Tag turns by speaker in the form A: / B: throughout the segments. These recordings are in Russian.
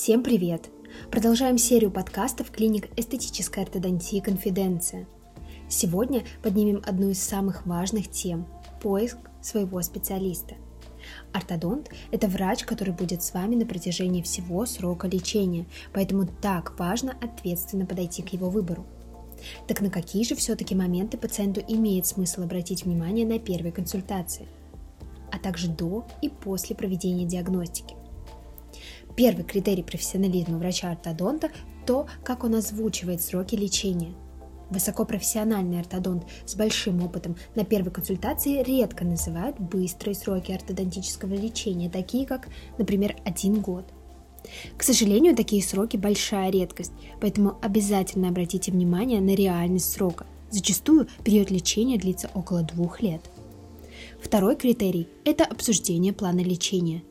A: Всем привет! Продолжаем серию подкастов клиник эстетической ортодонтии «Конфиденция». Сегодня поднимем одну из самых важных тем – поиск своего специалиста. Ортодонт – это врач, который будет с вами на протяжении всего срока лечения, поэтому так важно ответственно подойти к его выбору. Так на какие же все-таки моменты пациенту имеет смысл обратить внимание на первой консультации, а также до и после проведения диагностики? Первый критерий профессионализма врача-ортодонта – то, как он озвучивает сроки лечения. Высокопрофессиональный ортодонт с большим опытом на первой консультации редко называют быстрые сроки ортодонтического лечения, такие как, например, один год. К сожалению, такие сроки – большая редкость, поэтому обязательно обратите внимание на реальность срока. Зачастую период лечения длится около двух лет. Второй критерий – это обсуждение плана лечения.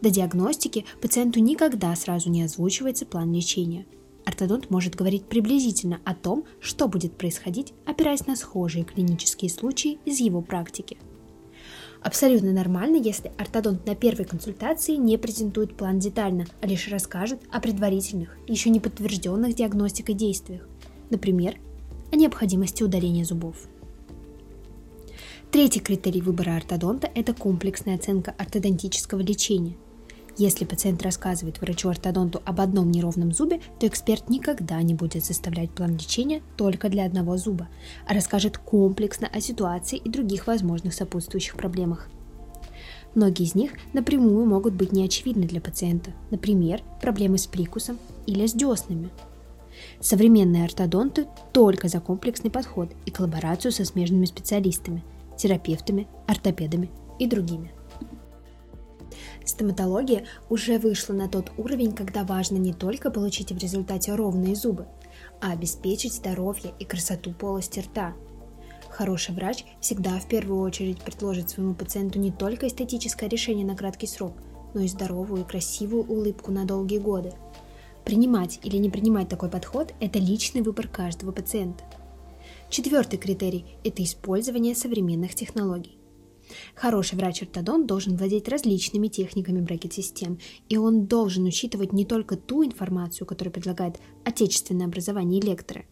A: До диагностики пациенту никогда сразу не озвучивается план лечения. Ортодонт может говорить приблизительно о том, что будет происходить, опираясь на схожие клинические случаи из его практики. Абсолютно нормально, если ортодонт на первой консультации не презентует план детально, а лишь расскажет о предварительных, еще не подтвержденных диагностикой действиях, например, о необходимости удаления зубов. Третий критерий выбора ортодонта – это комплексная оценка ортодонтического лечения. Если пациент рассказывает врачу-ортодонту об одном неровном зубе, то эксперт никогда не будет составлять план лечения только для одного зуба, а расскажет комплексно о ситуации и других возможных сопутствующих проблемах. Многие из них напрямую могут быть неочевидны для пациента, например, проблемы с прикусом или с деснами. Современные ортодонты только за комплексный подход и коллаборацию со смежными специалистами – терапевтами, ортопедами и другими. Стоматология уже вышла на тот уровень, когда важно не только получить в результате ровные зубы, а обеспечить здоровье и красоту полости рта. Хороший врач всегда в первую очередь предложит своему пациенту не только эстетическое решение на краткий срок, но и здоровую и красивую улыбку на долгие годы. Принимать или не принимать такой подход – это личный выбор каждого пациента – Четвертый критерий – это использование современных технологий. Хороший врач-ортодонт должен владеть различными техниками брекет-систем, и он должен учитывать не только ту информацию, которую предлагает отечественное образование и лекторы.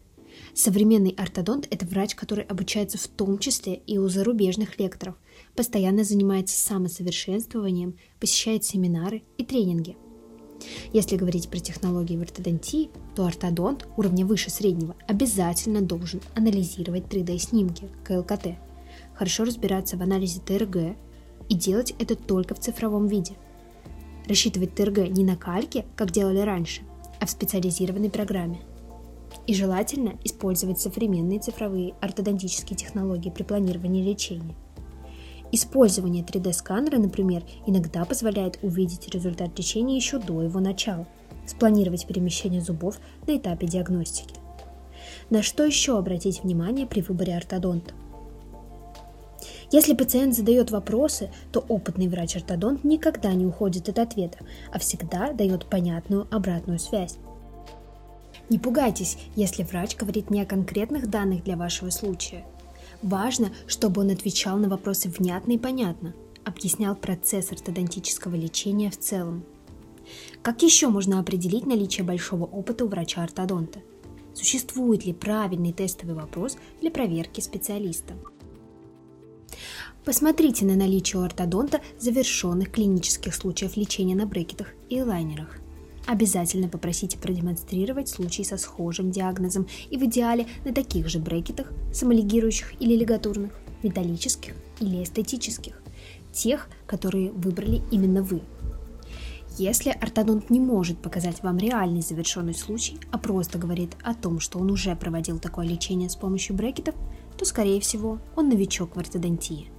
A: Современный ортодонт – это врач, который обучается в том числе и у зарубежных лекторов, постоянно занимается самосовершенствованием, посещает семинары и тренинги – если говорить про технологии в ортодонтии, то ортодонт уровня выше среднего обязательно должен анализировать 3D-снимки КЛКТ, хорошо разбираться в анализе ТРГ и делать это только в цифровом виде. Рассчитывать ТРГ не на кальке, как делали раньше, а в специализированной программе. И желательно использовать современные цифровые ортодонтические технологии при планировании лечения – Использование 3D-сканера, например, иногда позволяет увидеть результат лечения еще до его начала, спланировать перемещение зубов на этапе диагностики. На что еще обратить внимание при выборе ортодонта? Если пациент задает вопросы, то опытный врач-ортодонт никогда не уходит от ответа, а всегда дает понятную обратную связь. Не пугайтесь, если врач говорит не о конкретных данных для вашего случая – Важно, чтобы он отвечал на вопросы внятно и понятно, объяснял процесс ортодонтического лечения в целом. Как еще можно определить наличие большого опыта у врача-ортодонта? Существует ли правильный тестовый вопрос для проверки специалиста? Посмотрите на наличие у ортодонта завершенных клинических случаев лечения на брекетах и лайнерах. Обязательно попросите продемонстрировать случай со схожим диагнозом и в идеале на таких же брекетах, самолигирующих или лигатурных, металлических или эстетических, тех, которые выбрали именно вы. Если ортодонт не может показать вам реальный завершенный случай, а просто говорит о том, что он уже проводил такое лечение с помощью брекетов, то, скорее всего, он новичок в ортодонтии.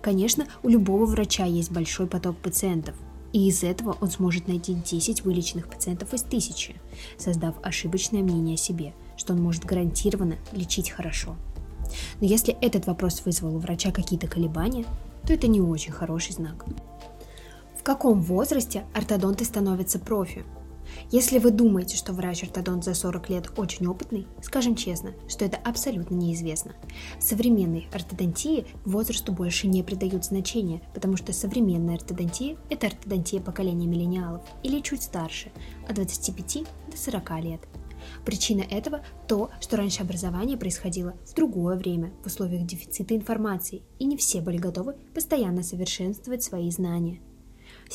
A: Конечно, у любого врача есть большой поток пациентов – и из этого он сможет найти 10 вылеченных пациентов из тысячи, создав ошибочное мнение о себе, что он может гарантированно лечить хорошо. Но если этот вопрос вызвал у врача какие-то колебания, то это не очень хороший знак. В каком возрасте ортодонты становятся профи? Если вы думаете, что врач-ортодонт за 40 лет очень опытный, скажем честно, что это абсолютно неизвестно. В современной ортодонтии возрасту больше не придают значения, потому что современная ортодонтия – это ортодонтия поколения миллениалов или чуть старше, от 25 до 40 лет. Причина этого – то, что раньше образование происходило в другое время, в условиях дефицита информации, и не все были готовы постоянно совершенствовать свои знания –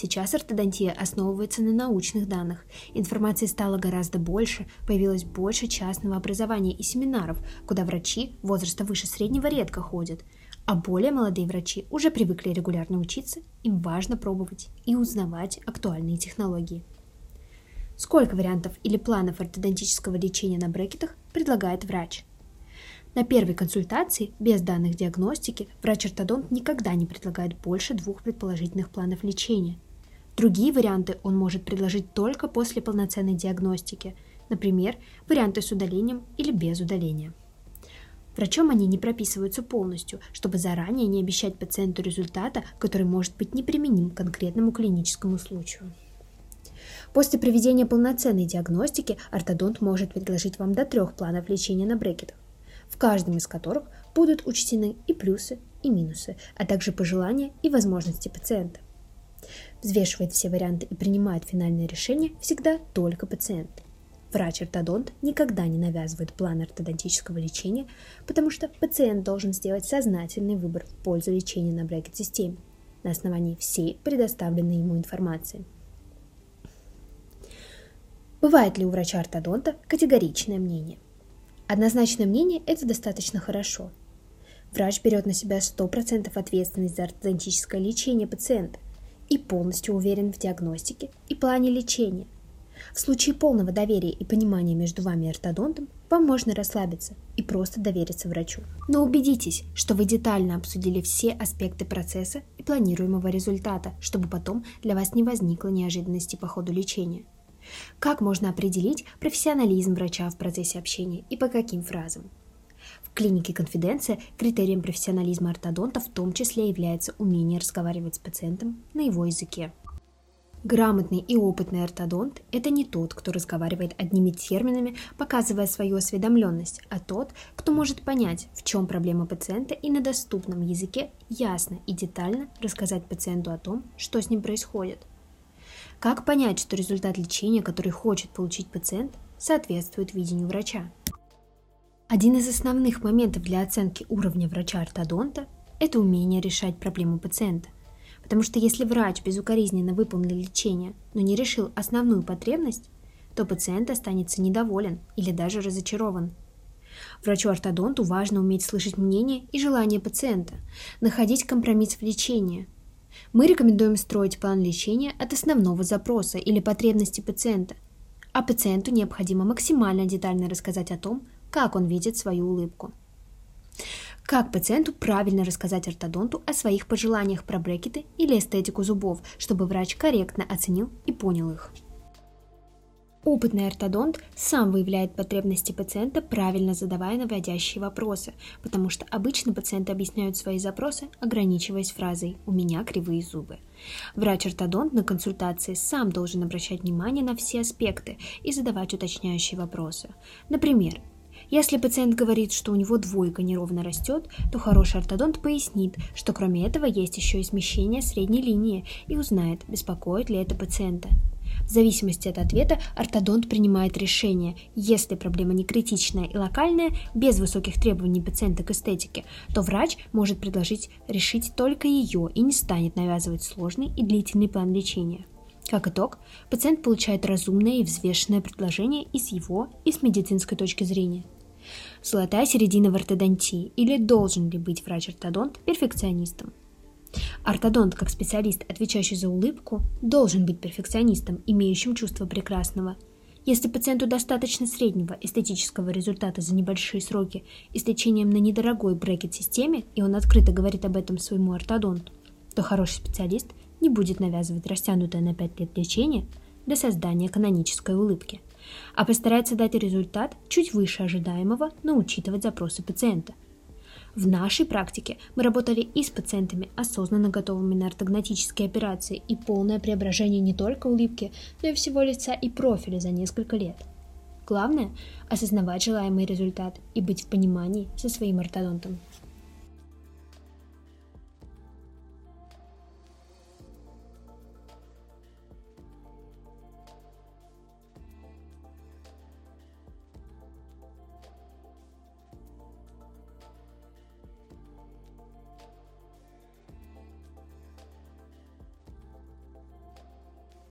A: Сейчас ортодонтия основывается на научных данных. Информации стало гораздо больше, появилось больше частного образования и семинаров, куда врачи возраста выше среднего редко ходят. А более молодые врачи уже привыкли регулярно учиться, им важно пробовать и узнавать актуальные технологии. Сколько вариантов или планов ортодонтического лечения на брекетах предлагает врач? На первой консультации, без данных диагностики, врач-ортодонт никогда не предлагает больше двух предположительных планов лечения. Другие варианты он может предложить только после полноценной диагностики, например, варианты с удалением или без удаления. Врачом они не прописываются полностью, чтобы заранее не обещать пациенту результата, который может быть неприменим к конкретному клиническому случаю. После проведения полноценной диагностики ортодонт может предложить вам до трех планов лечения на брекетах в каждом из которых будут учтены и плюсы, и минусы, а также пожелания и возможности пациента. Взвешивает все варианты и принимает финальное решение всегда только пациент. Врач-ортодонт никогда не навязывает план ортодонтического лечения, потому что пациент должен сделать сознательный выбор в пользу лечения на брекет-системе на основании всей предоставленной ему информации. Бывает ли у врача-ортодонта категоричное мнение – Однозначное мнение – это достаточно хорошо. Врач берет на себя 100% ответственность за ортодонтическое лечение пациента и полностью уверен в диагностике и плане лечения. В случае полного доверия и понимания между вами и ортодонтом вам можно расслабиться и просто довериться врачу. Но убедитесь, что вы детально обсудили все аспекты процесса и планируемого результата, чтобы потом для вас не возникло неожиданности по ходу лечения – как можно определить профессионализм врача в процессе общения и по каким фразам? Клинике «Конфиденция» критерием профессионализма ортодонта в том числе является умение разговаривать с пациентом на его языке. Грамотный и опытный ортодонт – это не тот, кто разговаривает одними терминами, показывая свою осведомленность, а тот, кто может понять, в чем проблема пациента и на доступном языке ясно и детально рассказать пациенту о том, что с ним происходит. Как понять, что результат лечения, который хочет получить пациент, соответствует видению врача? Один из основных моментов для оценки уровня врача-ортодонта – это умение решать проблему пациента. Потому что если врач безукоризненно выполнил лечение, но не решил основную потребность, то пациент останется недоволен или даже разочарован. Врачу-ортодонту важно уметь слышать мнение и желания пациента, находить компромисс в лечении – мы рекомендуем строить план лечения от основного запроса или потребности пациента, а пациенту необходимо максимально детально рассказать о том, как он видит свою улыбку. Как пациенту правильно рассказать ортодонту о своих пожеланиях про брекеты или эстетику зубов, чтобы врач корректно оценил и понял их. Опытный ортодонт сам выявляет потребности пациента, правильно задавая наводящие вопросы, потому что обычно пациенты объясняют свои запросы, ограничиваясь фразой «у меня кривые зубы». Врач-ортодонт на консультации сам должен обращать внимание на все аспекты и задавать уточняющие вопросы. Например, если пациент говорит, что у него двойка неровно растет, то хороший ортодонт пояснит, что кроме этого есть еще и смещение средней линии и узнает, беспокоит ли это пациента. В зависимости от ответа ортодонт принимает решение. Если проблема не критичная и локальная, без высоких требований пациента к эстетике, то врач может предложить решить только ее и не станет навязывать сложный и длительный план лечения. Как итог, пациент получает разумное и взвешенное предложение и с его, и с медицинской точки зрения. Золотая середина в ортодонтии или должен ли быть врач-ортодонт перфекционистом? Ортодонт, как специалист, отвечающий за улыбку, должен быть перфекционистом, имеющим чувство прекрасного. Если пациенту достаточно среднего эстетического результата за небольшие сроки и с лечением на недорогой брекет-системе, и он открыто говорит об этом своему ортодонту, то хороший специалист не будет навязывать растянутое на 5 лет лечение для создания канонической улыбки, а постарается дать результат чуть выше ожидаемого, но учитывать запросы пациента – В нашей практике мы работали и с пациентами, осознанно готовыми на ортогнатические операции и полное преображение не только улыбки, но и всего лица и профиля за несколько лет. Главное – осознавать желаемый результат и быть в понимании со своим ортодонтом.